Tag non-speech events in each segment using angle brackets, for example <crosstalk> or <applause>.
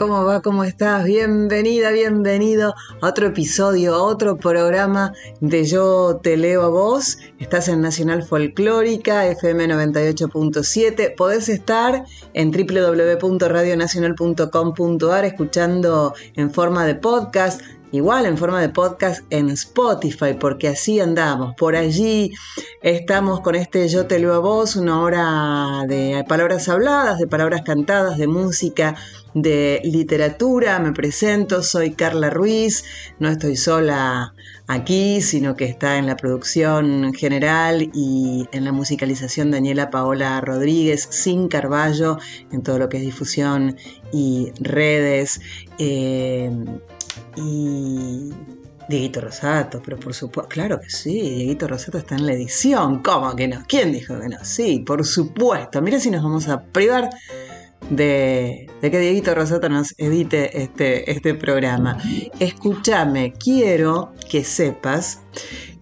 ¿Cómo va? ¿Cómo estás? Bienvenida, bienvenido a otro episodio, a otro programa de Yo Te Leo a Vos. Estás en Nacional Folclórica, FM 98.7. Podés estar en www.radionacional.com.ar escuchando en forma de podcast igual en forma de podcast en Spotify, porque así andamos. Por allí estamos con este Yo te leo a vos, una hora de palabras habladas, de palabras cantadas, de música, de literatura. Me presento, soy Carla Ruiz, no estoy sola aquí, sino que está en la producción general y en la musicalización Daniela Paola Rodríguez, sin Carballo, en todo lo que es difusión y redes. Eh, y Dieguito Rosato, pero por supuesto, claro que sí, Dieguito Rosato está en la edición, ¿cómo que no? ¿Quién dijo que no? Sí, por supuesto, mira si nos vamos a privar de, que Dieguito Rosato nos edite este, este programa. Escúchame, quiero que sepas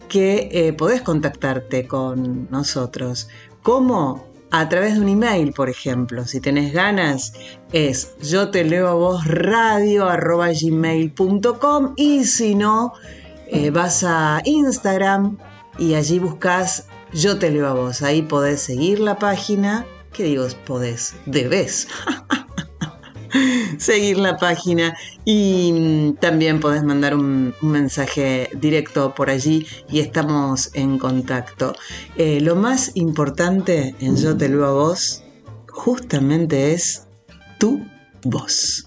que eh, podés contactarte con nosotros. ¿Cómo? A través de un email, por ejemplo. Si tenés ganas, es yo te leo a vos radio arroba y si no, eh, vas a Instagram y allí buscas yo te leo a vos. Ahí podés seguir la página. ¿Qué digo? Podés, debes. <laughs> seguir la página y mm, también podés mandar un, mensaje directo por allí y estamos en contacto. Eh, lo más importante en Yo te lo a vos justamente es tu voz.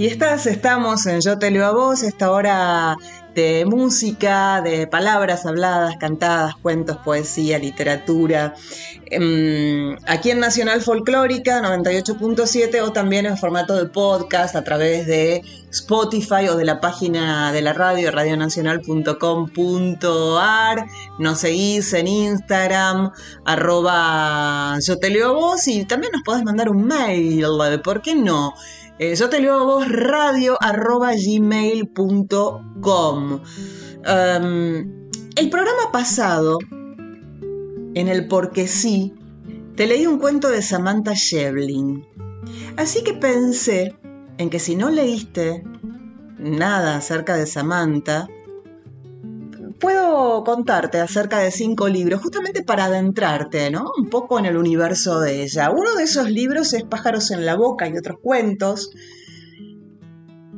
Y estas estamos en Yo te leo a vos, esta hora de música, de palabras habladas, cantadas, cuentos, poesía, literatura, em, aquí en Nacional Folclórica 98.7 o también en formato de podcast a través de Spotify o de la página de la radio, radionacional.com.ar. Nos seguís en Instagram, arroba yo te leo a vos y también nos podés mandar un mail, ¿por qué no? Eh, yo te leo a vos radio arroba. Em, el programa pasado, en el Porque sí, te leí un cuento de Samantha Shevlin. Así que pensé en que si no leíste nada acerca de Samantha, puedo contarte acerca de cinco libros, justamente para adentrarte, ¿no? Un poco en el universo de ella. Uno de esos libros es Pájaros en la Boca y otros cuentos.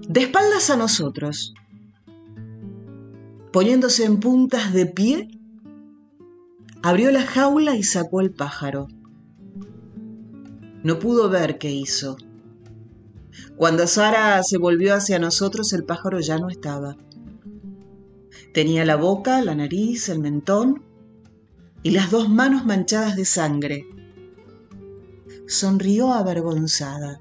De espaldas a nosotros, poniéndose en puntas de pie, abrió la jaula y sacó el pájaro. No pudo ver qué hizo. Cuando Sara se volvió hacia nosotros, el pájaro ya no estaba. Tenía la boca, la nariz, el mentón y las dos manos manchadas de sangre. Sonrió avergonzada.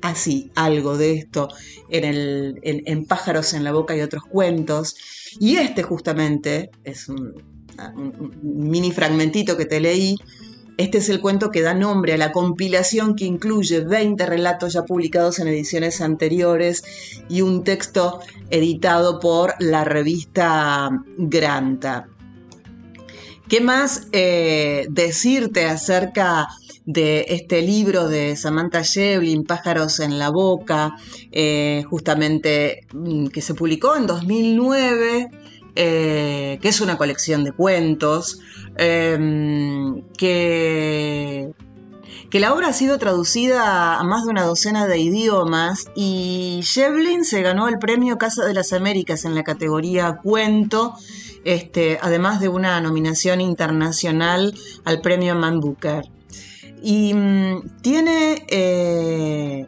así algo de esto en, el, en, Pájaros en la Boca y otros cuentos. Y este justamente es un, un, mini fragmentito que te leí. Este es el cuento que da nombre a la compilación que incluye 20 relatos ya publicados en ediciones anteriores y un texto editado por la revista Granta. ¿Qué más eh, decirte acerca de este libro de Samantha Shevlin, Pájaros en la Boca, eh, justamente mm, que se publicó en 2009? Eh, que es una colección de cuentos, em, que, que la obra ha sido traducida a más de una docena de idiomas y Shevlin se ganó el premio Casa de las Américas en la categoría cuento este, además de una nominación internacional al premio Man Booker. Y mm, tiene eh,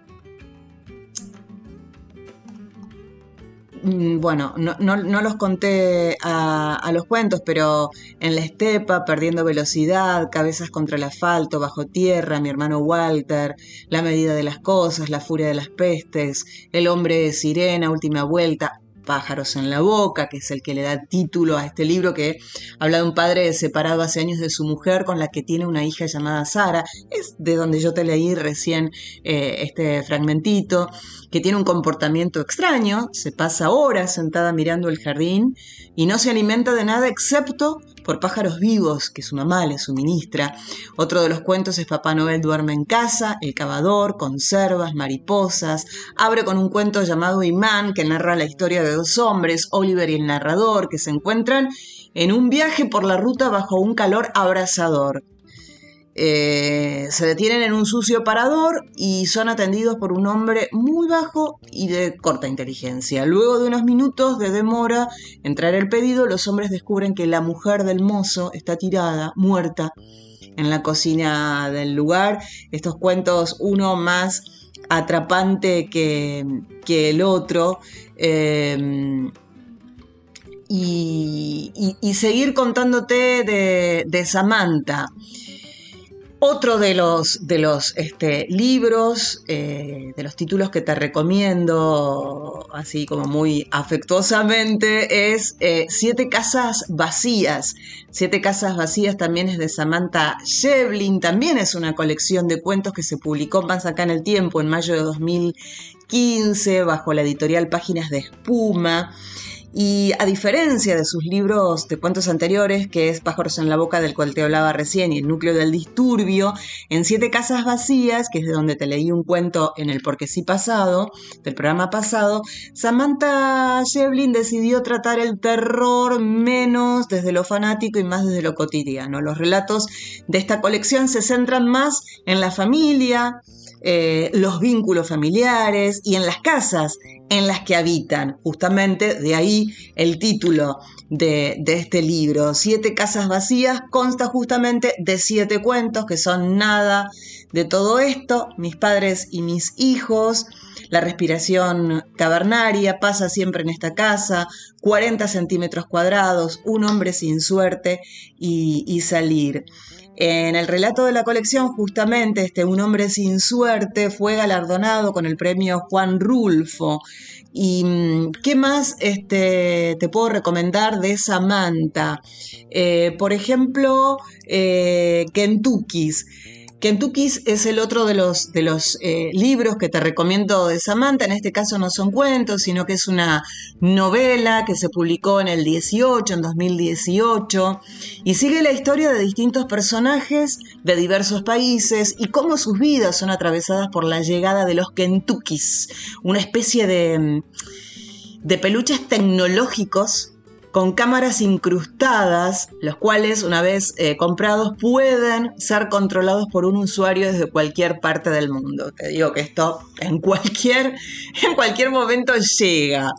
bueno, no, los conté a, los cuentos, pero en la estepa, perdiendo velocidad, cabezas contra el asfalto, bajo tierra, mi hermano Walter, la medida de las cosas, la furia de las pestes, el hombre sirena, última vuelta, Pájaros en la Boca, que es el que le da título a este libro, que habla de un padre separado hace años de su mujer con la que tiene una hija llamada Sara. Es de donde yo te leí recién eh, este fragmentito, que tiene un comportamiento extraño, se pasa horas sentada mirando el jardín y no se alimenta de nada excepto por pájaros vivos que su mamá le suministra. Otro de los cuentos es Papá Noel duerme en casa, El cavador, conservas, mariposas. Abre con un cuento llamado Imán que narra la historia de dos hombres, Oliver y el narrador, que se encuentran en un viaje por la ruta bajo un calor abrasador. Eh, se detienen en un sucio parador y son atendidos por un hombre muy bajo y de corta inteligencia. Luego de unos minutos de demora en traer el pedido, los hombres descubren que la mujer del mozo está tirada, muerta, en la cocina del lugar. Estos cuentos, uno más atrapante que, el otro. Eh, y, seguir contándote de Samantha. Otro de los, de los este, libros, eh, de los títulos que te recomiendo, así como muy afectuosamente, es eh, Siete Casas Vacías. Siete Casas Vacías también es de Samantha Shevlin, también es una colección de cuentos que se publicó más acá en el tiempo, en mayo de 2015, bajo la editorial Páginas de Espuma. Y a diferencia de sus libros de cuentos anteriores, que es Pájaros en la Boca, del cual te hablaba recién, y El núcleo del disturbio, en Siete Casas Vacías, que es de donde te leí un cuento en el Porque sí pasado, del programa pasado, Samantha Shevlin decidió tratar el terror menos desde lo fanático y más desde lo cotidiano. Los relatos de esta colección se centran más en la familia, eh, los vínculos familiares y en las casas en las que habitan. Justamente de ahí el título de, este libro. Siete casas vacías consta justamente de siete cuentos que son nada de todo esto, mis padres y mis hijos. La respiración cavernaria pasa siempre en esta casa, 40 centímetros cuadrados, un hombre sin suerte y salir. En el relato de la colección, justamente, este Un hombre sin suerte fue galardonado con el premio Juan Rulfo. ¿Y mm, qué más este, te puedo recomendar de Samantha? Eh, por ejemplo, eh. Kentucky es el otro de los, de los eh, libros que te recomiendo de Samantha. En este caso no son cuentos, sino que es una novela que se publicó en el 18, en 2018, y sigue la historia de distintos personajes de diversos países y cómo sus vidas son atravesadas por la llegada de los Kentuckys, una especie de, de peluches tecnológicos con cámaras incrustadas, los cuales una vez eh, comprados pueden ser controlados por un usuario desde cualquier parte del mundo. Te digo que esto en cualquier, <laughs> en cualquier momento llega.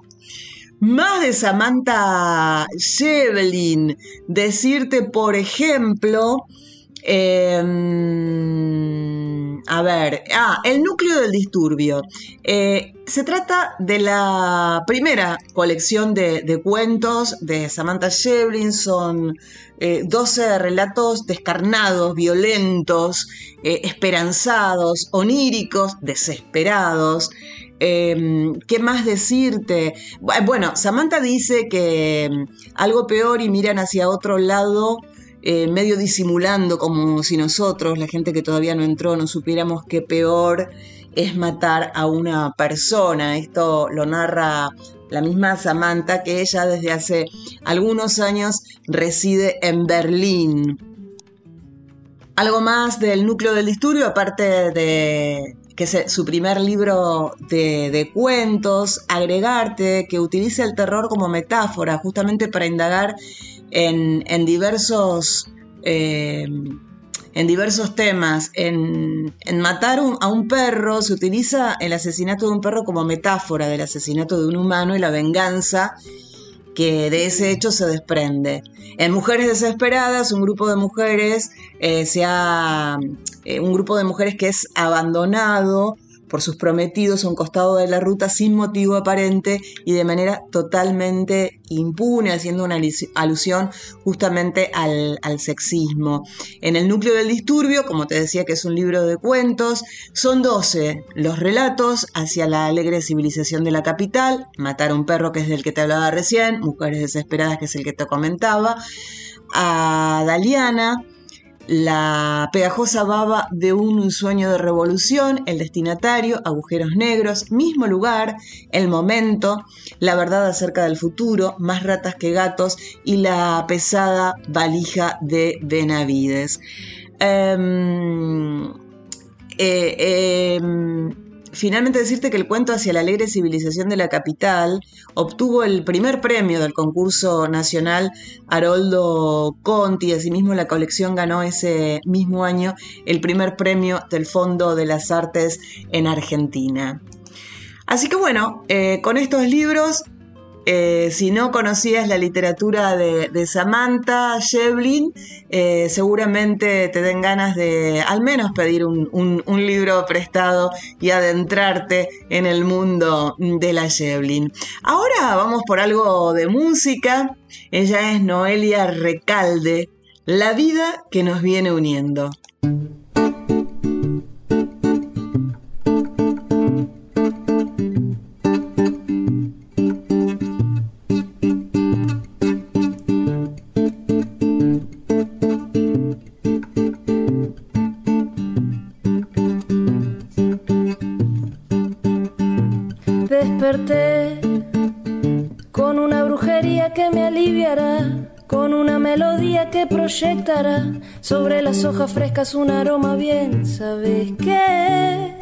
Más de Samantha Shevlin, decirte, por ejemplo, Em, a ver, ah, el núcleo del disturbio. Eh, se trata de la primera colección de, cuentos de Samantha Shevlin. Son 12 eh, relatos descarnados, violentos, eh, esperanzados, oníricos, desesperados. Em, ¿Qué más decirte? Bueno, Samantha dice que em, algo peor y miran hacia otro lado, eh, medio disimulando como si nosotros, la gente que todavía no entró, no supiéramos qué peor es matar a una persona. Esto lo narra la misma Samantha, que ella desde hace algunos años reside en Berlín. Algo más del núcleo del disturbio, aparte de que su primer libro de, cuentos, agregarte que utilice el terror como metáfora, justamente para indagar en, diversos... Eh, en diversos temas. En, matar a un perro se utiliza el asesinato de un perro como metáfora del asesinato de un humano y la venganza que de ese hecho se desprende. En Mujeres Desesperadas, un grupo de mujeres eh, se ha, eh, un grupo de mujeres que es abandonado por sus prometidos a un costado de la ruta sin motivo aparente y de manera totalmente impune, haciendo una alusión justamente al, sexismo. En el núcleo del disturbio, como te decía que es un libro de cuentos, son 12 los relatos hacia la alegre civilización de la capital, Matar a un perro que es del que te hablaba recién, Mujeres desesperadas que es el que te comentaba, a Daliana, la pegajosa baba de un sueño de revolución, el destinatario, agujeros negros, mismo lugar, el momento, la verdad acerca del futuro, más ratas que gatos y la pesada valija de Benavides. Em, eh, em, finalmente decirte que el cuento hacia la alegre civilización de la capital obtuvo el primer premio del concurso nacional Haroldo Conti, asimismo la colección ganó ese mismo año el primer premio del Fondo de las Artes en Argentina. Así que bueno, eh, con estos libros eh, si no conocías la literatura de, Samantha Shevlin, eh, seguramente te den ganas de al menos pedir un, un, libro prestado y adentrarte en el mundo de la Shevlin. Ahora vamos por algo de música. Ella es Noelia Recalde, La vida que nos viene uniendo. Frescas un aroma bien, ¿sabes qué?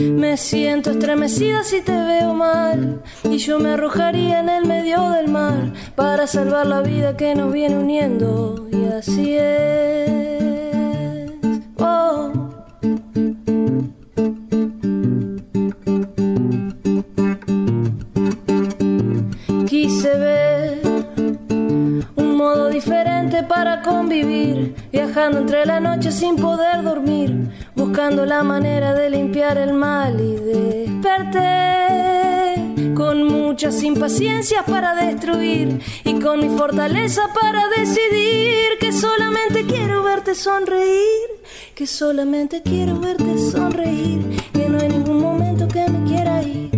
Me siento estremecida si te veo mal y yo me arrojaría en el medio del mar para salvar la vida que nos viene uniendo y así es. La manera de limpiar el mal y desperté con muchas impaciencias para destruir y con mi fortaleza para decidir que solamente quiero verte sonreír, que solamente quiero verte sonreír, que no hay ningún momento que me quiera ir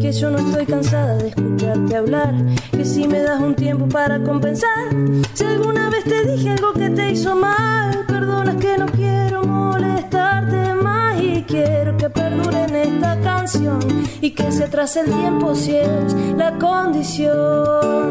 que yo no estoy cansada de escucharte hablar, que si me das un tiempo para compensar, si alguna vez te dije algo que te hizo mal, perdona que no quiero quiero que perdure en esta canción y que se atrase el tiempo si es la condición.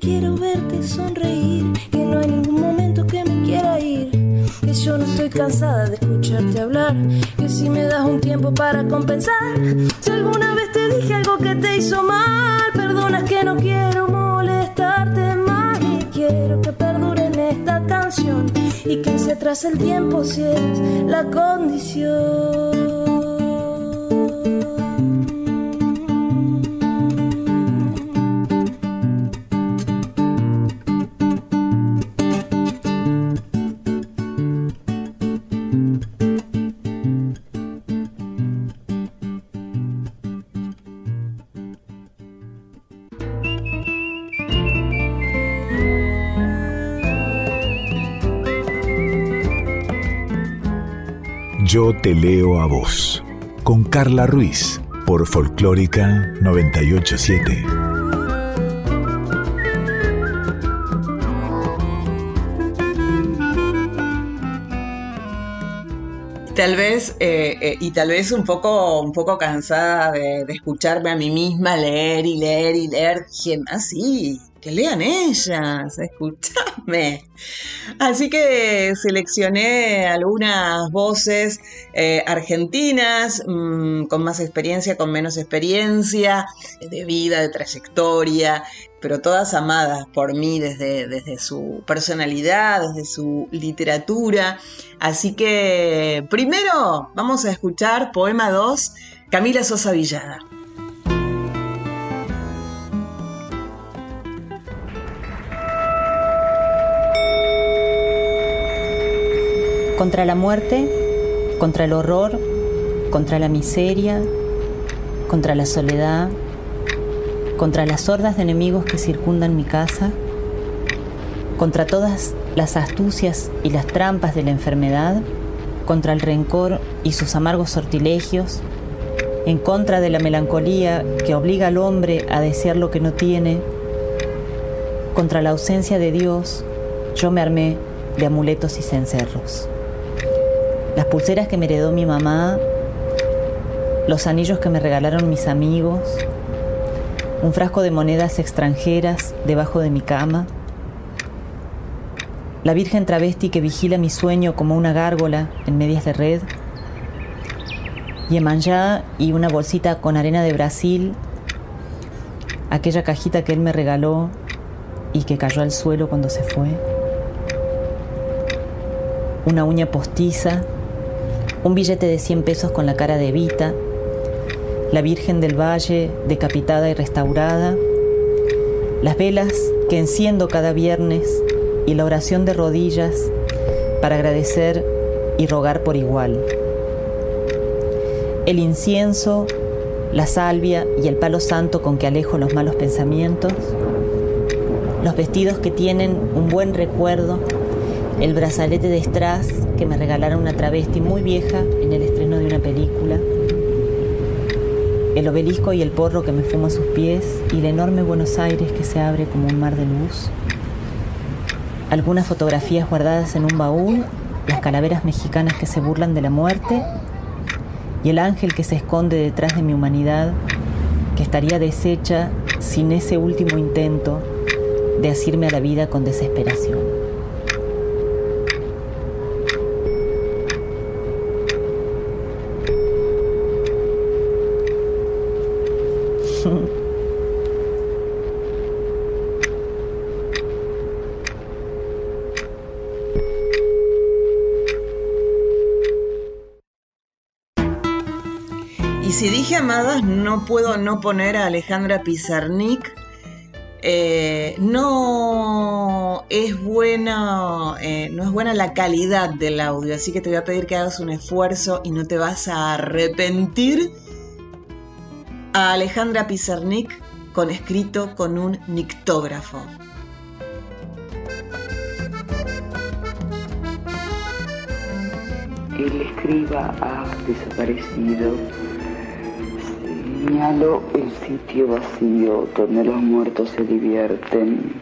Quiero verte sonreír, que no hay ningún momento que me quiera ir, que yo no estoy cansada de escucharte hablar, que si me das un tiempo para compensar, si alguna vez te dije algo que te hizo mal, perdonas que no quiero molestarte más y quiero que perdure en esta canción y que se atrase el tiempo si es la condición. Yo te leo a vos. Con Carla Ruiz. Por Folclórica 987. Tal vez, eh, eh, y tal vez un poco, un poco cansada de, escucharme a mí misma leer y leer y leer. Dije, así, que lean ellas, escúchame. Así que seleccioné algunas voces eh, argentinas, mmm, con más experiencia, con menos experiencia, de vida, de trayectoria, pero todas amadas por mí desde, desde su personalidad, desde su literatura. Así que primero vamos a escuchar Poema 2, Camila Sosa Villada. Contra la muerte, contra el horror, contra la miseria, contra la soledad, contra las hordas de enemigos que circundan mi casa, contra todas las astucias y las trampas de la enfermedad, contra el rencor y sus amargos sortilegios, en contra de la melancolía que obliga al hombre a desear lo que no tiene, contra la ausencia de Dios, yo me armé de amuletos y cencerros. Las pulseras que me heredó mi mamá, los anillos que me regalaron mis amigos, un frasco de monedas extranjeras debajo de mi cama, la Virgen travesti que vigila mi sueño como una gárgola en medias de red, Yemanjá y una bolsita con arena de Brasil, aquella cajita que él me regaló y que cayó al suelo cuando se fue, una uña postiza, un billete de 100 pesos con la cara de Evita, la Virgen del Valle decapitada y restaurada, las velas que enciendo cada viernes y la oración de rodillas para agradecer y rogar por igual. El incienso, la salvia y el palo santo con que alejo los malos pensamientos, los vestidos que tienen un buen recuerdo, el brazalete de strass que me regalaron una travesti muy vieja en el estreno de una película, el obelisco y el porro que me fumo a sus pies y el enorme Buenos Aires que se abre como un mar de luz. Algunas fotografías guardadas en un baúl, las calaveras mexicanas que se burlan de la muerte y el ángel que se esconde detrás de mi humanidad, que estaría deshecha sin ese último intento de asirme a la vida con desesperación. Y si dije amadas, no puedo no poner a Alejandra Pizarnik eh, no es buena, eh, no es buena la calidad del audio, así que te voy a pedir que hagas un esfuerzo y no te vas a arrepentir. A Alejandra Pizarnik con escrito con un nictógrafo. El escriba ha desaparecido Señalo el sitio vacío donde los muertos se divierten.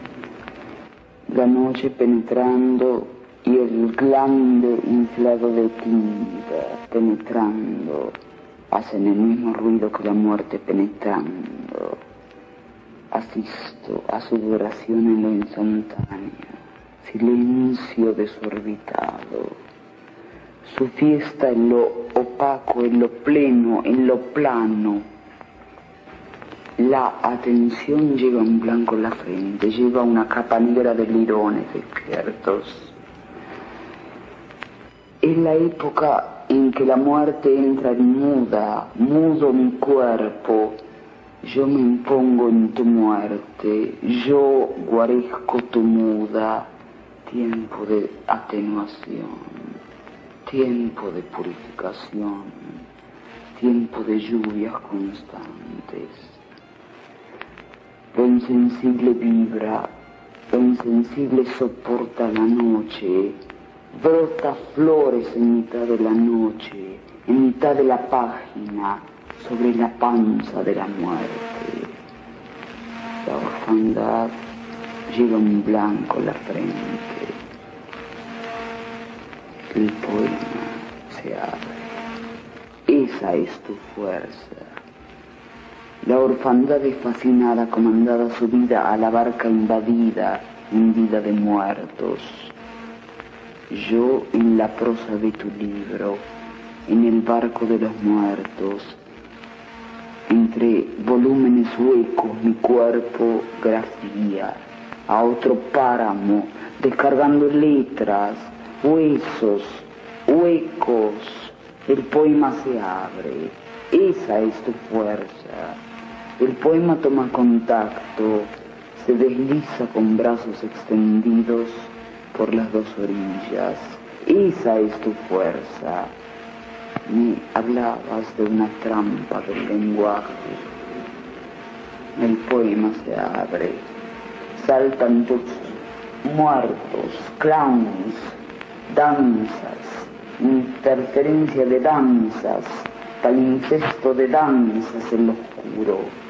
La noche penetrando y el glande inflado de tinta penetrando hacen el mismo ruido que la muerte penetrando. Asisto a su duración en lo instantáneo, silencio desorbitado. Su fiesta en lo opaco, en lo pleno, en lo plano la atención lleva un blanco en la frente, lleva una capa negra de lirones despiertos. Es la época en que la muerte entra en muda, mudo mi cuerpo, yo me impongo en tu muerte, yo guarezco tu muda, tiempo de atenuación, tiempo de purificación, tiempo de lluvias constantes lo insensible vibra, lo insensible soporta la noche, brota flores en mitad de la noche, en mitad de la página, sobre la panza de la muerte. La orfandad lleva un blanco la frente. El poema se abre. Esa es tu fuerza. La orfandad es fascinada, comandada su vida a la barca invadida, hundida de muertos. Yo en la prosa de tu libro, en el barco de los muertos, entre volúmenes huecos mi cuerpo grafía a otro páramo, descargando letras, huesos, huecos, el poema se abre. Esa es tu fuerza. El poema toma contacto, se desliza con brazos extendidos por las dos orillas. Esa es tu fuerza. Me hablabas de una trampa del lenguaje. El poema se abre. Saltan tus muertos, clowns, danzas, interferencia de danzas, palincesto de danzas en lo oscuro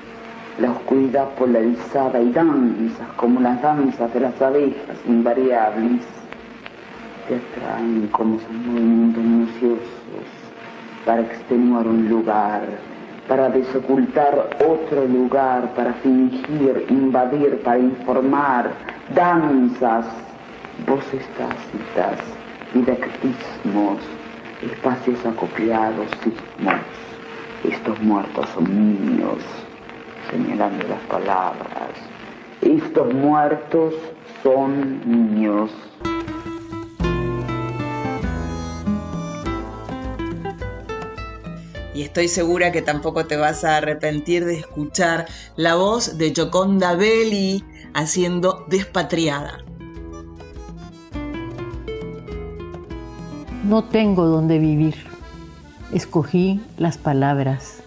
la oscuridad polarizada y danzas como las danzas de las abejas invariables. Te atraen como esos movimientos minuciosos para extenuar un lugar, para desocultar otro lugar, para fingir, invadir, para informar, danzas, voces tácitas, didactismos, espacios acopiados, sismos. Estos muertos son niños señalando las palabras. Estos muertos son niños. Y estoy segura que tampoco te vas a arrepentir de escuchar la voz de Joconda Belli haciendo Despatriada. No tengo donde vivir. Escogí las palabras.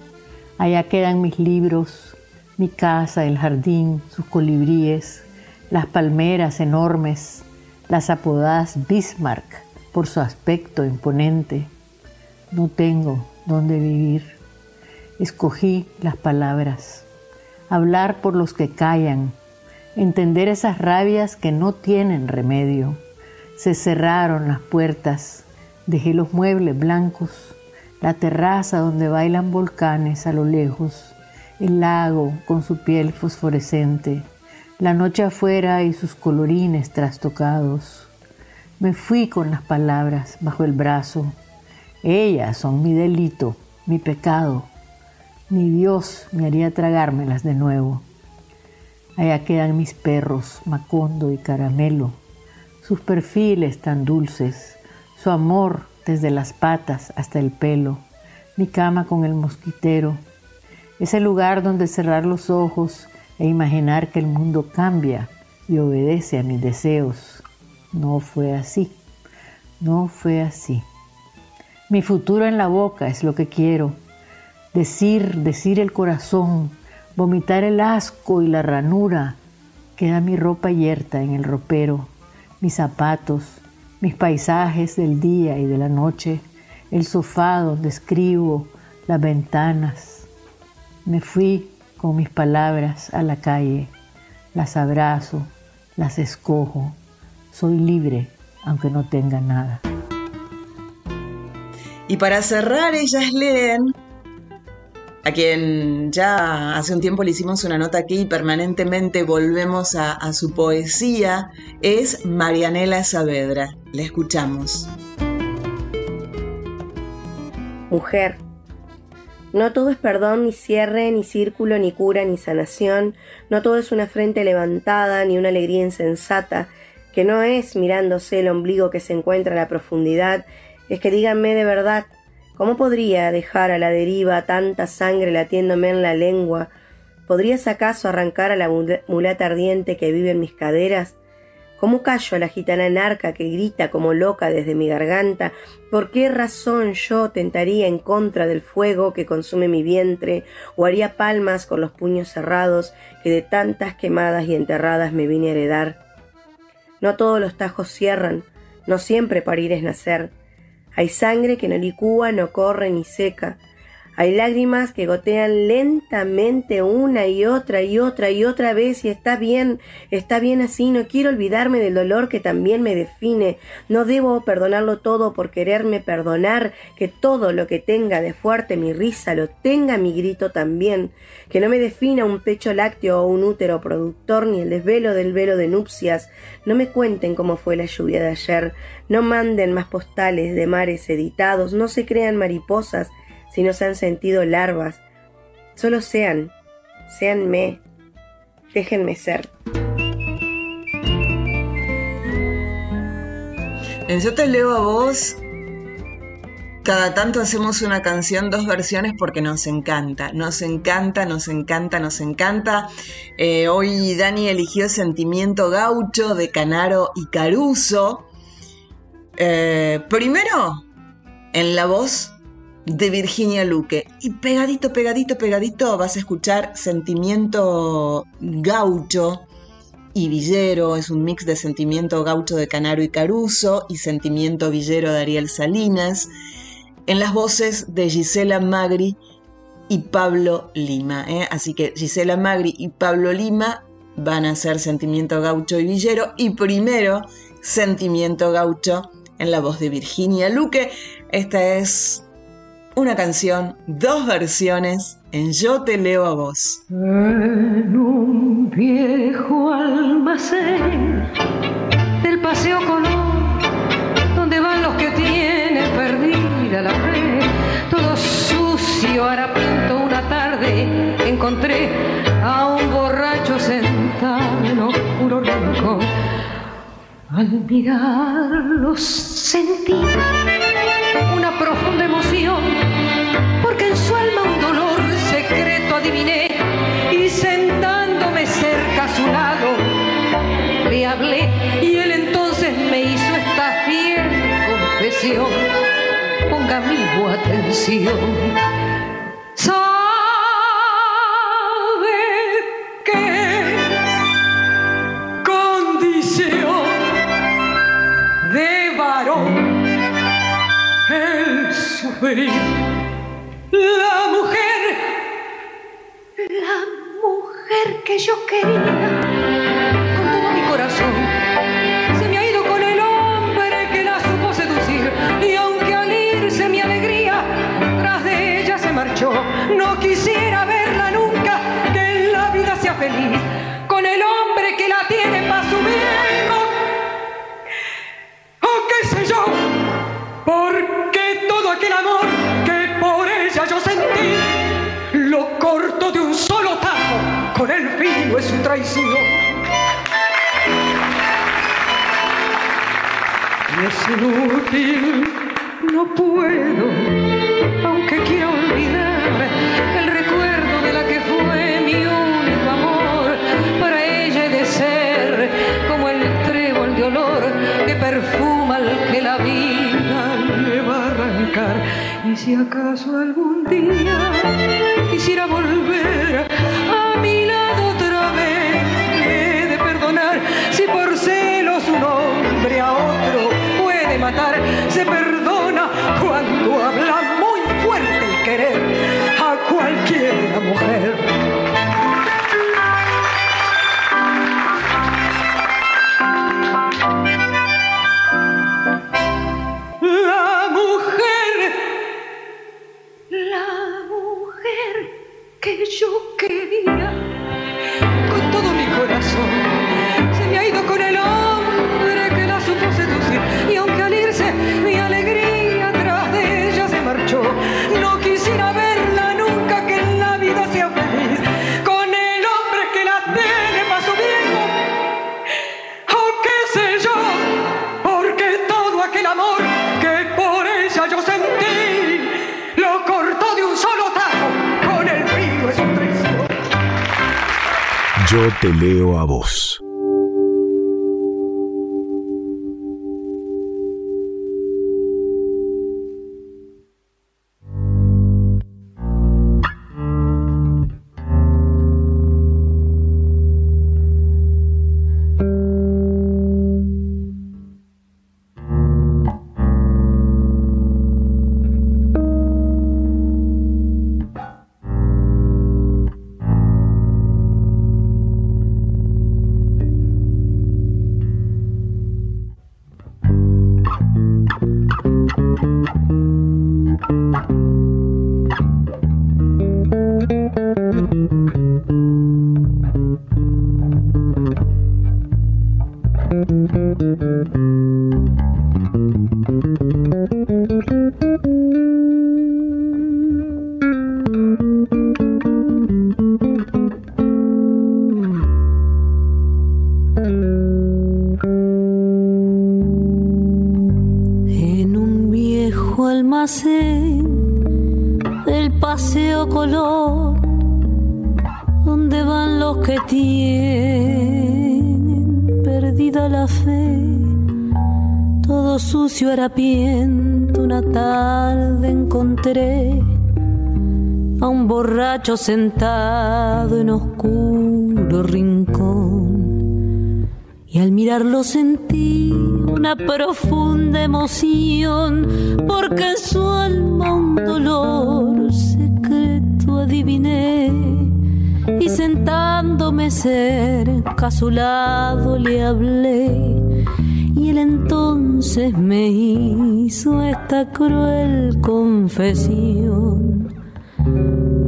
Allá quedan mis libros, mi casa, el jardín, sus colibríes, las palmeras enormes, las apodadas Bismarck por su aspecto imponente. No tengo dónde vivir. Escogí las palabras, hablar por los que callan, entender esas rabias que no tienen remedio. Se cerraron las puertas, dejé los muebles blancos, la terraza donde bailan volcanes a lo lejos, el lago con su piel fosforescente, la noche afuera y sus colorines trastocados. Me fui con las palabras bajo el brazo. Ellas son mi delito, mi pecado. Ni Dios me haría tragármelas de nuevo. Allá quedan mis perros, Macondo y Caramelo, sus perfiles tan dulces, su amor desde las patas hasta el pelo, mi cama con el mosquitero, ese lugar donde cerrar los ojos e imaginar que el mundo cambia y obedece a mis deseos. No fue así, no fue así. Mi futuro en la boca es lo que quiero. Decir, decir el corazón, vomitar el asco y la ranura. Queda mi ropa yerta en el ropero, mis zapatos, mis paisajes del día y de la noche, el sofá donde escribo, las ventanas. Me fui con mis palabras a la calle, las abrazo, las escojo. Soy libre aunque no tenga nada. Y para cerrar, ellas leen a quien ya hace un tiempo le hicimos una nota aquí y permanentemente volvemos a, a su poesía, es Marianela Saavedra. La escuchamos. Mujer, no todo es perdón, ni cierre, ni círculo, ni cura, ni sanación, no todo es una frente levantada, ni una alegría insensata, que no es mirándose el ombligo que se encuentra a la profundidad, es que díganme de verdad, ¿cómo podría dejar a la deriva tanta sangre latiéndome en la lengua? ¿Podrías acaso arrancar a la mulata ardiente que vive en mis caderas? ¿Cómo callo a la gitana narca que grita como loca desde mi garganta? ¿Por qué razón yo tentaría en contra del fuego que consume mi vientre o haría palmas con los puños cerrados que de tantas quemadas y enterradas me vine a heredar? No todos los tajos cierran, no siempre parir es nacer. Hay sangre que no licúa, no corre ni seca. Hay lágrimas que gotean lentamente una y otra y otra y otra vez y está bien, está bien así, no quiero olvidarme del dolor que también me define, no debo perdonarlo todo por quererme perdonar, que todo lo que tenga de fuerte mi risa lo tenga mi grito también, que no me defina un pecho lácteo o un útero productor ni el desvelo del velo de nupcias, no me cuenten cómo fue la lluvia de ayer, no manden más postales de mares editados, no se crean mariposas, si no se han sentido larvas. Solo sean, seanme, déjenme ser. Yo te leo a vos. Cada tanto hacemos una canción, dos versiones, porque nos encanta, nos encanta, nos encanta, nos encanta. Eh, hoy Dani eligió Sentimiento Gaucho de Canaro y Caruso. Eh, primero, en la voz de Virginia Luque. Y pegadito, pegadito, pegadito vas a escuchar Sentimiento Gaucho y Villero. Es un mix de Sentimiento Gaucho de Canaro y Caruso y Sentimiento Villero de Ariel Salinas. En las voces de Gisela Magri y Pablo Lima. ¿eh? Así que Gisela Magri y Pablo Lima van a hacer Sentimiento Gaucho y Villero. Y primero, Sentimiento Gaucho en la voz de Virginia Luque. Esta es una canción, dos versiones en Yo te leo a vos. En un viejo almacén del Paseo Colón, donde van los que tienen perdida la fe, todo sucio, harapiento una tarde, encontré a un borracho sentado en oscuro rincón. Al mirarlo sentí una profunda emoción, y sentándome cerca a su lado le hablé y él entonces me hizo esta fiel confesión. Ponga amigo atención. ¿Sabe qué condición de varón? el sufrir. La que yo quería con todo mi corazón, se me ha ido con el hombre que la supo seducir. Y aunque al irse mi alegría tras de ella se marchó, no quisiera el vino es su traición. Y es inútil, no puedo, aunque quiera olvidar el recuerdo de la que fue mi único amor. Para ella he de ser como el trébol de olor que perfuma al que la vida le va a arrancar. Y si acaso algún día quisiera volver a mi lado. Si por celos un hombre a otro puede matar. Se perdona cuando habla muy fuerte el querer almacén del paseo color, donde van los que tienen perdida la fe, todo sucio harapiento, una tarde encontré a un borracho sentado en oscuro rincón. Y al mirarlo sentí una profunda emoción, porque en su alma un dolor secreto adiviné. Y sentándome cerca a su lado le hablé, y él entonces me hizo esta cruel confesión.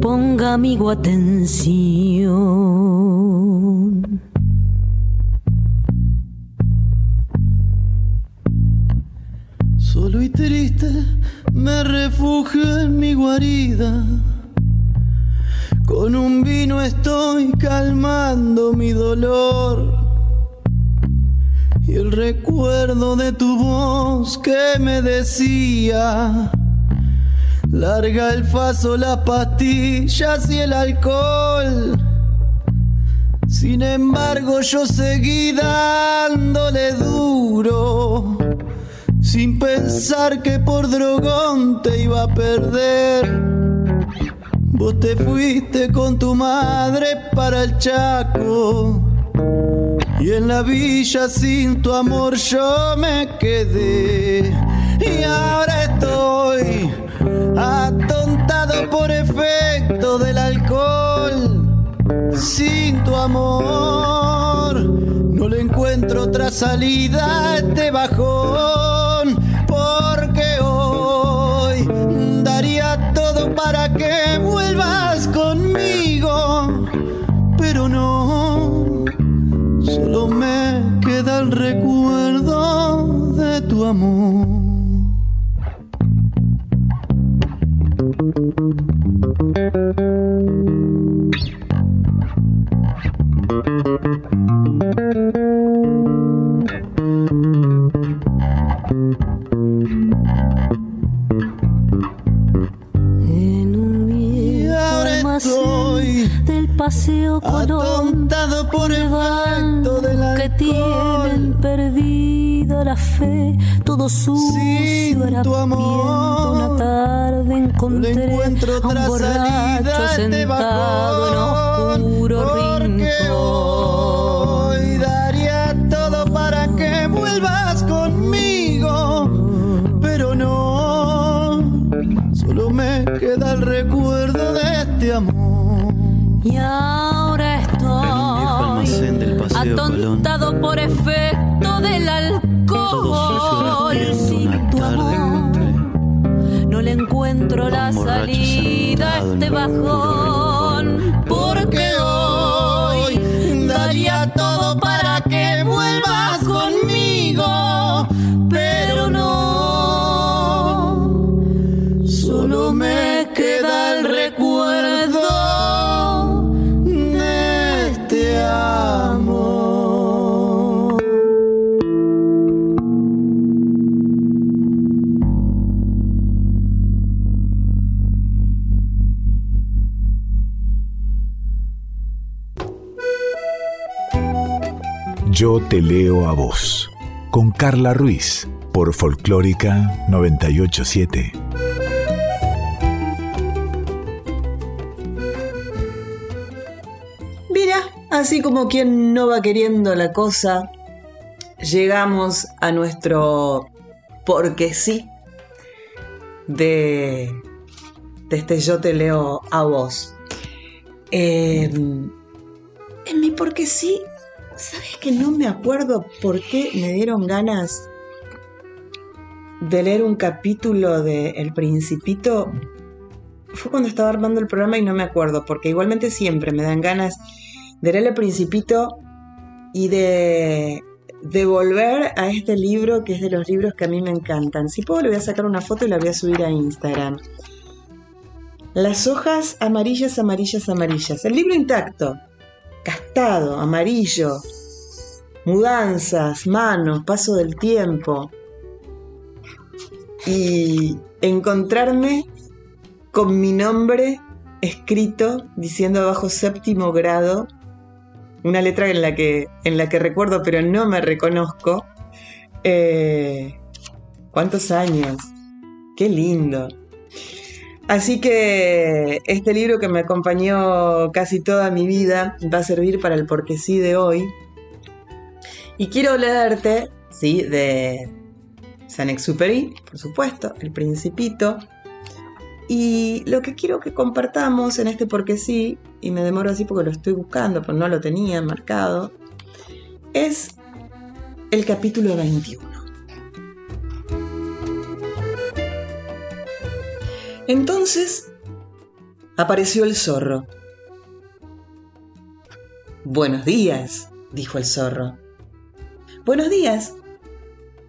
Ponga amigo atención. Triste me refugio en mi guarida. Con un vino estoy calmando mi dolor. Y el recuerdo de tu voz que me decía, larga el faso, las pastillas y el alcohol. Sin embargo yo seguí dándole duro sin pensar que por drogón te iba a perder. Vos te fuiste con tu madre para el Chaco. Y en la villa sin tu amor yo me quedé. Y ahora estoy atontado por efecto del alcohol. Sin tu amor no le encuentro otra salida a este bajón. Solo me queda el recuerdo de tu amor. Todo sucio era tu amor, una tarde encontré no encuentro otra a un borracho este sentado en oscuro porque rincón. hoy daría todo para que vuelvas conmigo, pero no, solo me queda el recuerdo de este amor. Y ahora estoy Paseo Colón. atontado por efecto del Todo Sin tu amor, no le encuentro la salida a este bajón. Te leo a vos. Con Carla Ruiz. Por Folclórica 987. Mira, así como quien no va queriendo la cosa, llegamos a nuestro porque sí de, de este yo te leo a vos. Eh, en mi porque sí, ¿sabes que no me acuerdo por qué me dieron ganas de leer un capítulo de El Principito? Fue cuando estaba armando el programa y no me acuerdo, porque igualmente siempre me dan ganas de leer El Principito y de, volver a este libro que es de los libros que a mí me encantan. Si puedo le voy a sacar una foto y la voy a subir a Instagram. Las hojas amarillas, amarillas, amarillas. El libro intacto, gastado, amarillo. Mudanzas, manos, paso del tiempo. Y encontrarme con mi nombre escrito diciendo abajo séptimo grado, una letra en la que, en la que recuerdo pero no me reconozco. Eh, ¿Cuántos años? Qué lindo. Así que este libro que me acompañó casi toda mi vida va a servir para el porque sí de hoy. Y quiero hablarte, sí, de Saint-Exupéry, por supuesto, El Principito. Y lo que quiero que compartamos en este porque sí, y me demoro así porque lo estoy buscando, pero no lo tenía marcado, es el capítulo 21. Entonces apareció el zorro. Buenos días, dijo el zorro. Buenos días,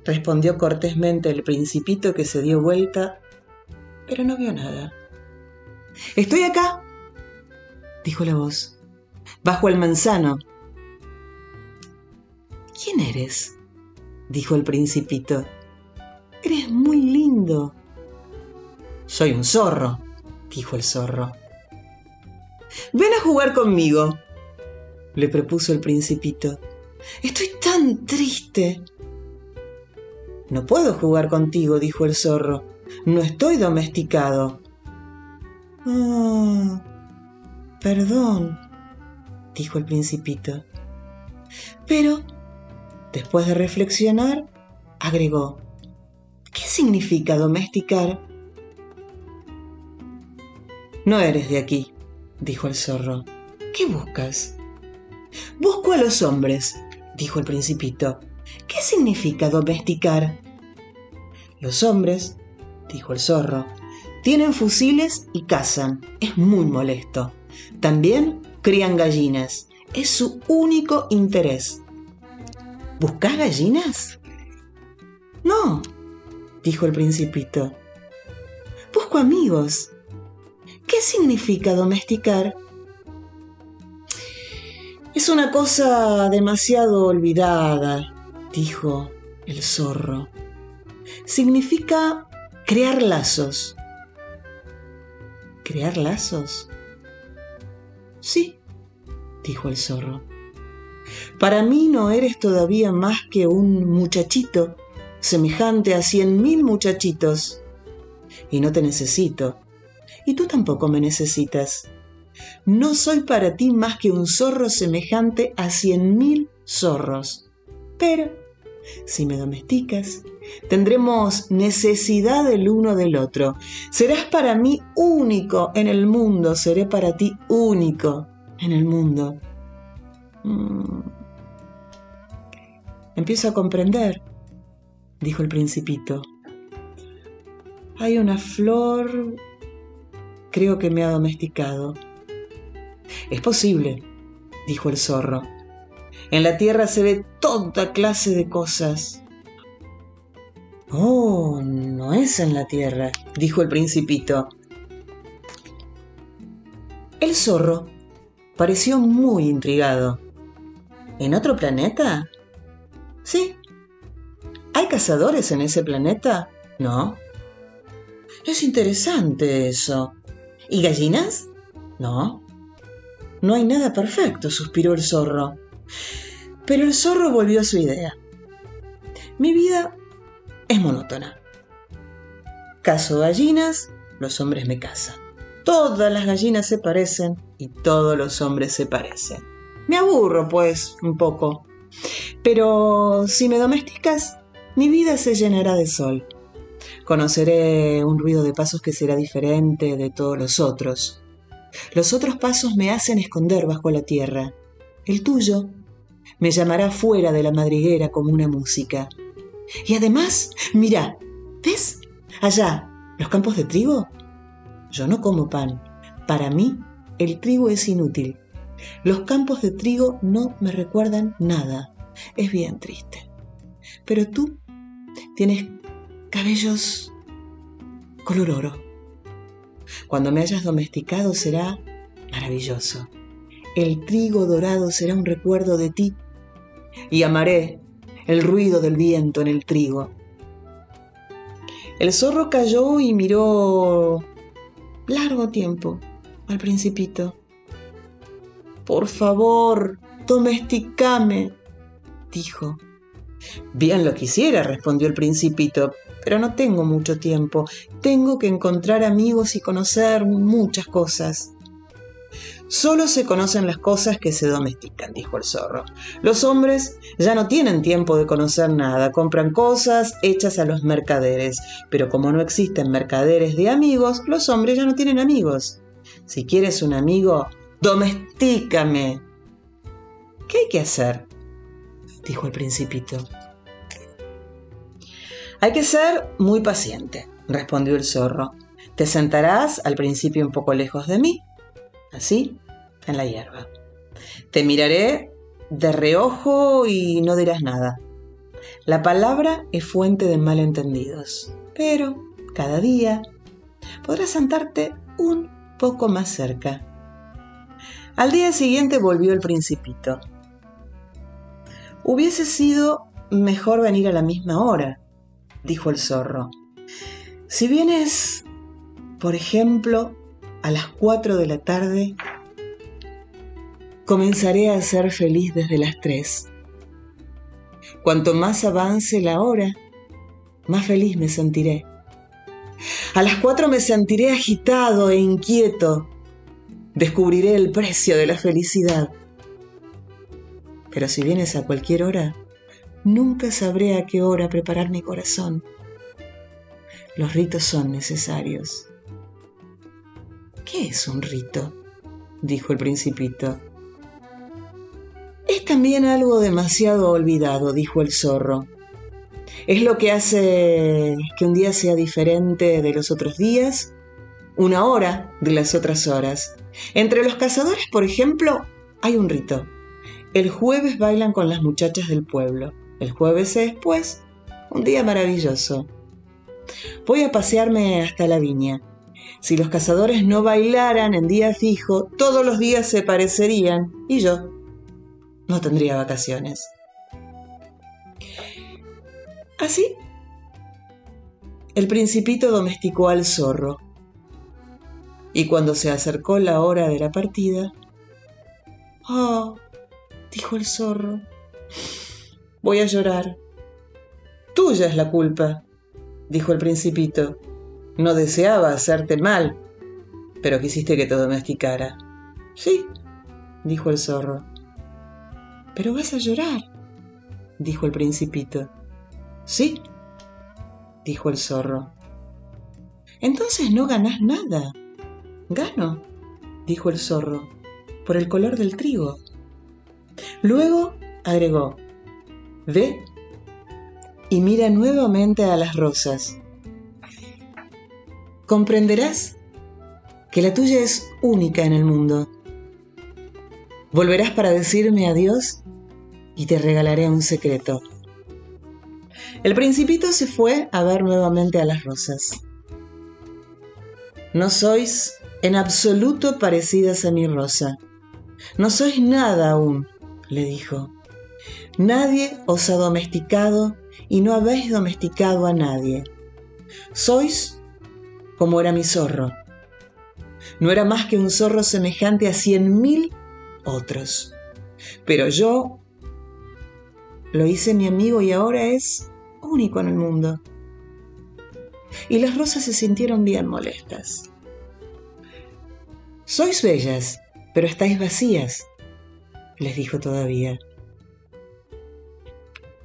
respondió cortésmente el principito que se dio vuelta, pero no vio nada. Estoy acá, dijo la voz, bajo el manzano. ¿Quién eres? dijo el principito. Eres muy lindo. Soy un zorro, dijo el zorro. Ven a jugar conmigo, le propuso el principito. Estoy tan triste. No puedo jugar contigo, dijo el zorro. No estoy domesticado. Ah, perdón, dijo el principito. Pero, después de reflexionar, agregó, ¿qué significa domesticar? No eres de aquí, dijo el zorro. ¿Qué buscas? Busco a los hombres, dijo el principito. ¿Qué significa domesticar? Los hombres, dijo el zorro, tienen fusiles y cazan. Es muy molesto. También crían gallinas. Es su único interés. ¿Buscas gallinas? No, dijo el principito. Busco amigos. ¿Qué significa domesticar? Es una cosa demasiado olvidada, dijo el zorro. Significa crear lazos. ¿Crear lazos? Sí, dijo el zorro. Para mí no eres todavía más que un muchachito semejante a cien mil muchachitos. Y no te necesito. Y tú tampoco me necesitas. No soy para ti más que un zorro semejante a cien mil zorros. Pero, si me domesticas, tendremos necesidad el uno del otro. Serás para mí único en el mundo, seré para ti único en el mundo. Mm. Empiezo a comprender, dijo el principito. Hay una flor, creo que me ha domesticado. Es posible, dijo el zorro. En la tierra se ve toda clase de cosas. Oh, no es en la tierra, dijo el principito. El zorro pareció muy intrigado. ¿En otro planeta? Sí. ¿Hay cazadores en ese planeta? No. Es interesante eso. ¿Y gallinas? No. No hay nada perfecto, suspiró el zorro. Pero el zorro volvió a su idea. Mi vida es monótona. Caso gallinas, los hombres me cazan. Todas las gallinas se parecen y todos los hombres se parecen. Me aburro, pues, un poco. Pero si me domesticas, mi vida se llenará de sol. Conoceré un ruido de pasos que será diferente de todos los otros. Los otros pasos me hacen esconder bajo la tierra. El tuyo me llamará fuera de la madriguera como una música. Y además, mira, ¿ves? Allá, los campos de trigo. Yo no como pan. Para mí, el trigo es inútil. Los campos de trigo no me recuerdan nada. Es bien triste. Pero tú tienes cabellos color oro. Cuando me hayas domesticado será maravilloso. El trigo dorado será un recuerdo de ti y amaré el ruido del viento en el trigo. El zorro cayó y miró largo tiempo al principito. Por favor, domesticame, dijo. Bien lo quisiera, respondió el principito, pero no tengo mucho tiempo. Tengo que encontrar amigos y conocer muchas cosas. Solo se conocen las cosas que se domestican, dijo el zorro. Los hombres ya no tienen tiempo de conocer nada, compran cosas hechas a los mercaderes, pero como no existen mercaderes de amigos, los hombres ya no tienen amigos. Si quieres un amigo, domestícame. ¿Qué hay que hacer? dijo el principito. Hay que ser muy paciente, respondió el zorro. Te sentarás al principio un poco lejos de mí, así, en la hierba. Te miraré de reojo y no dirás nada. La palabra es fuente de malentendidos, pero cada día podrás sentarte un poco más cerca. Al día siguiente volvió el principito. Hubiese sido mejor venir a la misma hora, dijo el zorro. Si vienes, por ejemplo, a las cuatro de la tarde, comenzaré a ser feliz desde las tres. Cuanto más avance la hora, más feliz me sentiré. A las cuatro me sentiré agitado e inquieto. Descubriré el precio de la felicidad. Pero si vienes a cualquier hora, nunca sabré a qué hora preparar mi corazón. Los ritos son necesarios. ¿Qué es un rito? dijo el principito. Es también algo demasiado olvidado, dijo el zorro. Es lo que hace que un día sea diferente de los otros días, una hora de las otras horas. Entre los cazadores, por ejemplo, hay un rito. El jueves bailan con las muchachas del pueblo. El jueves es, pues, un día maravilloso. Voy a pasearme hasta la viña. Si los cazadores no bailaran en día fijo, todos los días se parecerían y yo no tendría vacaciones. Así, el principito domesticó al zorro. Y cuando se acercó la hora de la partida, oh, dijo el zorro, voy a llorar. Tuya es la culpa, dijo el principito. No deseaba hacerte mal, pero quisiste que te domesticara. Sí, dijo el zorro. Pero vas a llorar, dijo el principito. Sí, dijo el zorro. Entonces no ganás nada. Gano, dijo el zorro, por el color del trigo. Luego agregó, ve y mira nuevamente a las rosas. Comprenderás que la tuya es única en el mundo. Volverás para decirme adiós y te regalaré un secreto. El principito se fue a ver nuevamente a las rosas. No sois en absoluto parecidas a mi rosa. No sois nada aún, le dijo. Nadie os ha domesticado y no habéis domesticado a nadie. Sois como era mi zorro. No era más que un zorro semejante a cien mil otros. Pero yo lo hice mi amigo y ahora es único en el mundo. Y las rosas se sintieron bien molestas. Sois bellas, pero estáis vacías, les dijo todavía.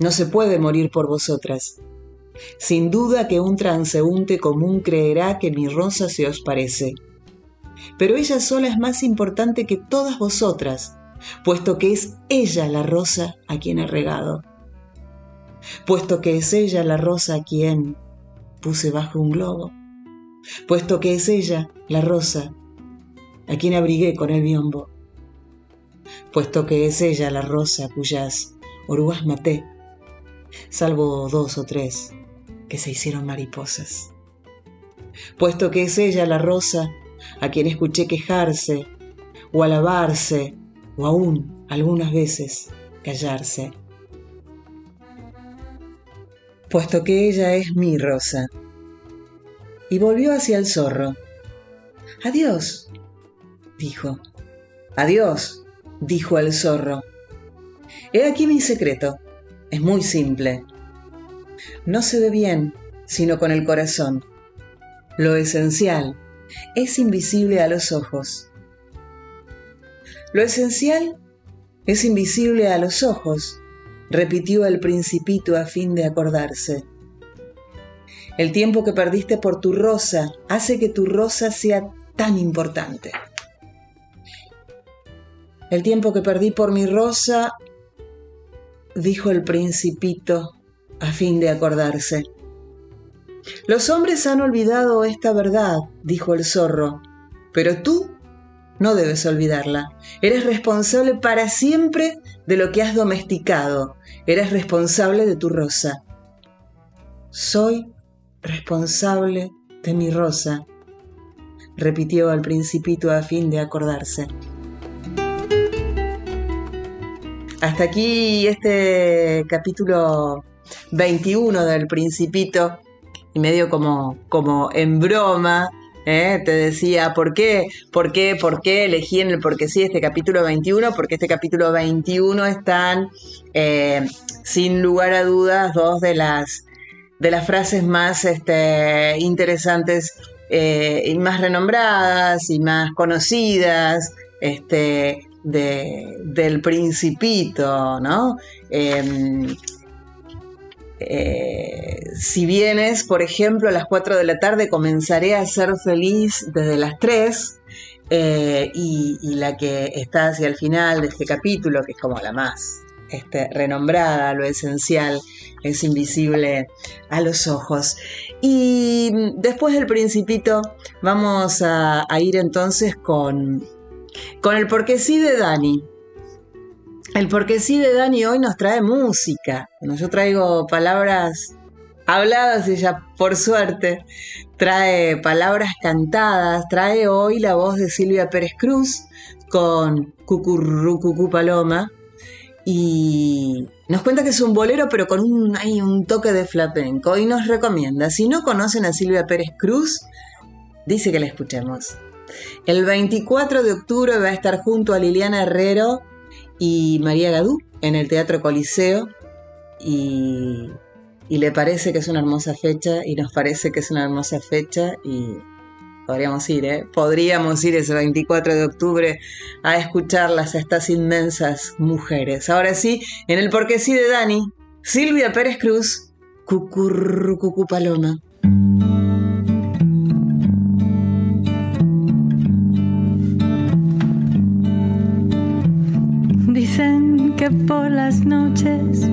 No se puede morir por vosotras. Sin duda que un transeúnte común creerá que mi rosa se os parece. Pero ella sola es más importante que todas vosotras, puesto que es ella la rosa a quien he regado. Puesto que es ella la rosa a quien puse bajo un globo. Puesto que es ella la rosa a quien abrigué con el biombo. Puesto que es ella la rosa cuyas orugas maté salvo dos o tres que se hicieron mariposas. Puesto que es ella la rosa a quien escuché quejarse, o alabarse, o aún algunas veces callarse. Puesto que ella es mi rosa. Y volvió hacia el zorro. Adiós, dijo. Adiós, dijo el zorro. He aquí mi secreto. Es muy simple. No se ve bien, sino con el corazón. Lo esencial es invisible a los ojos. Lo esencial es invisible a los ojos, repitió el principito a fin de acordarse. El tiempo que perdiste por tu rosa hace que tu rosa sea tan importante. El tiempo que perdí por mi rosa dijo el principito a fin de acordarse. Los hombres han olvidado esta verdad, dijo el zorro, pero tú no debes olvidarla. Eres responsable para siempre de lo que has domesticado. Eres responsable de tu rosa. Soy responsable de mi rosa, repitió al principito a fin de acordarse. Hasta aquí este capítulo 21 del Principito, y medio como, como en broma, ¿eh? te decía, ¿por qué? ¿Por qué? ¿Por qué elegí en el porque sí este capítulo 21? Porque este capítulo 21 están, eh, sin lugar a dudas, dos de las, de las frases más este, interesantes eh, y más renombradas y más conocidas este, del principito, ¿no? Em, eh, si vienes, por ejemplo, a las 4 de la tarde, comenzaré a ser feliz desde las 3. Eh, y, la que está hacia el final de este capítulo, que es como la más este, renombrada, lo esencial, es invisible a los ojos. Y después del principito vamos a ir entonces con con el porque sí de Dani. El porque sí de Dani hoy nos trae música. yo traigo palabras habladas, ella por suerte trae palabras cantadas, trae hoy la voz de Silvia Pérez Cruz con Cucurrucucú Paloma y nos cuenta que es un bolero pero con un, hay un toque de flamenco y nos recomienda, si no conocen a Silvia Pérez Cruz, dice que la escuchemos. El 24 de octubre va a estar junto a Liliana Herrero y María Gadú en el Teatro Coliseo. Y y le parece que es una hermosa fecha y nos parece que es una hermosa fecha y podríamos ir, ¿eh? Podríamos ir ese 24 de octubre a escucharlas a estas inmensas mujeres. Ahora sí, en el porque sí de Dani, Silvia Pérez Cruz, Cucurrucucu Paloma. Las noches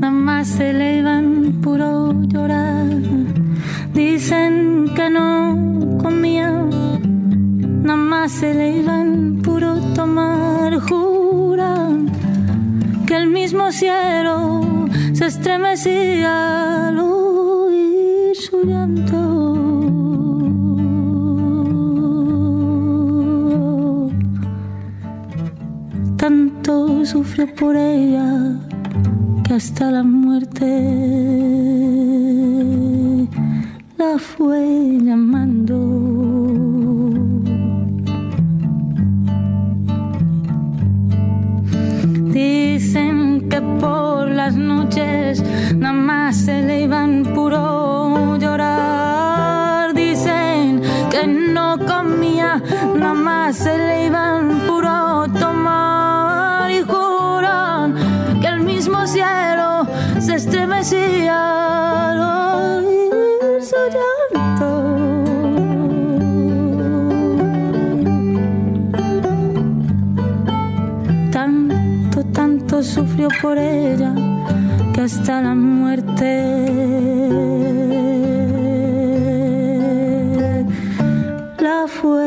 mamá se le iban puro llorar. Dicen que no comía, nada más se le iban puro tomar. Juran que el mismo cielo se estremecía Sufrió por ella que hasta la muerte la fue llamando. Dicen que por las noches nada más se le iban puro por ella que hasta la muerte la fue.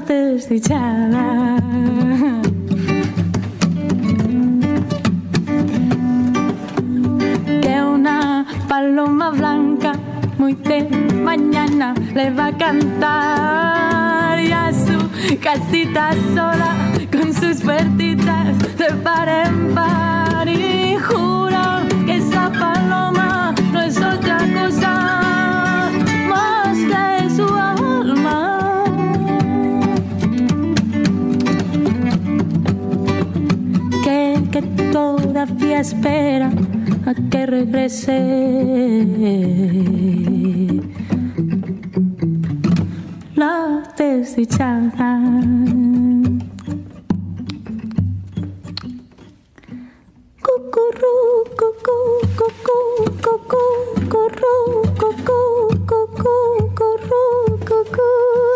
Desdichada. que una paloma blanca muy de mañana le va a cantar y a su casita sola con sus puertitas de par en par todavía espera a que regrese. La desdichada. Cucurú, cucú, cucú, cucú, curú, cucú, cucú, curú, cucú.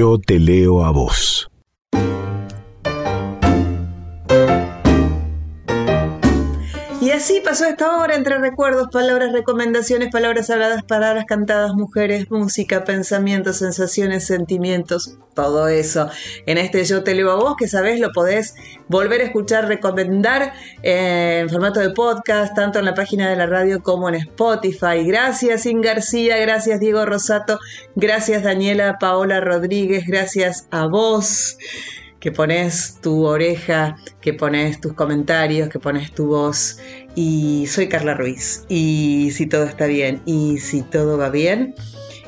Yo te leo a vos. Pasó esta hora entre recuerdos, palabras, recomendaciones, palabras habladas, palabras cantadas, mujeres, música, pensamientos, sensaciones, sentimientos, todo eso. En este Yo te leo a vos, que sabés, lo podés volver a escuchar, recomendar eh, en formato de podcast, tanto en la página de la radio como en Spotify. Gracias, In García, gracias, Diego Rosato, gracias, Daniela Paola Rodríguez, gracias a vos que pones tu oreja, que pones tus comentarios, que pones tu voz. Y soy Carla Ruiz. Y si todo está bien y si todo va bien,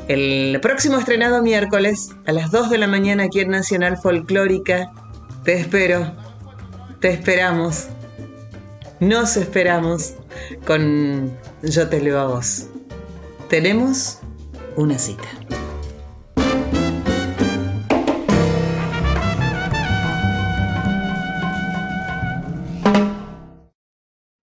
el próximo estrenado miércoles a las 2 de la mañana aquí en Nacional Folclórica, te espero, te esperamos, nos esperamos con Yo te leo a vos. Tenemos una cita.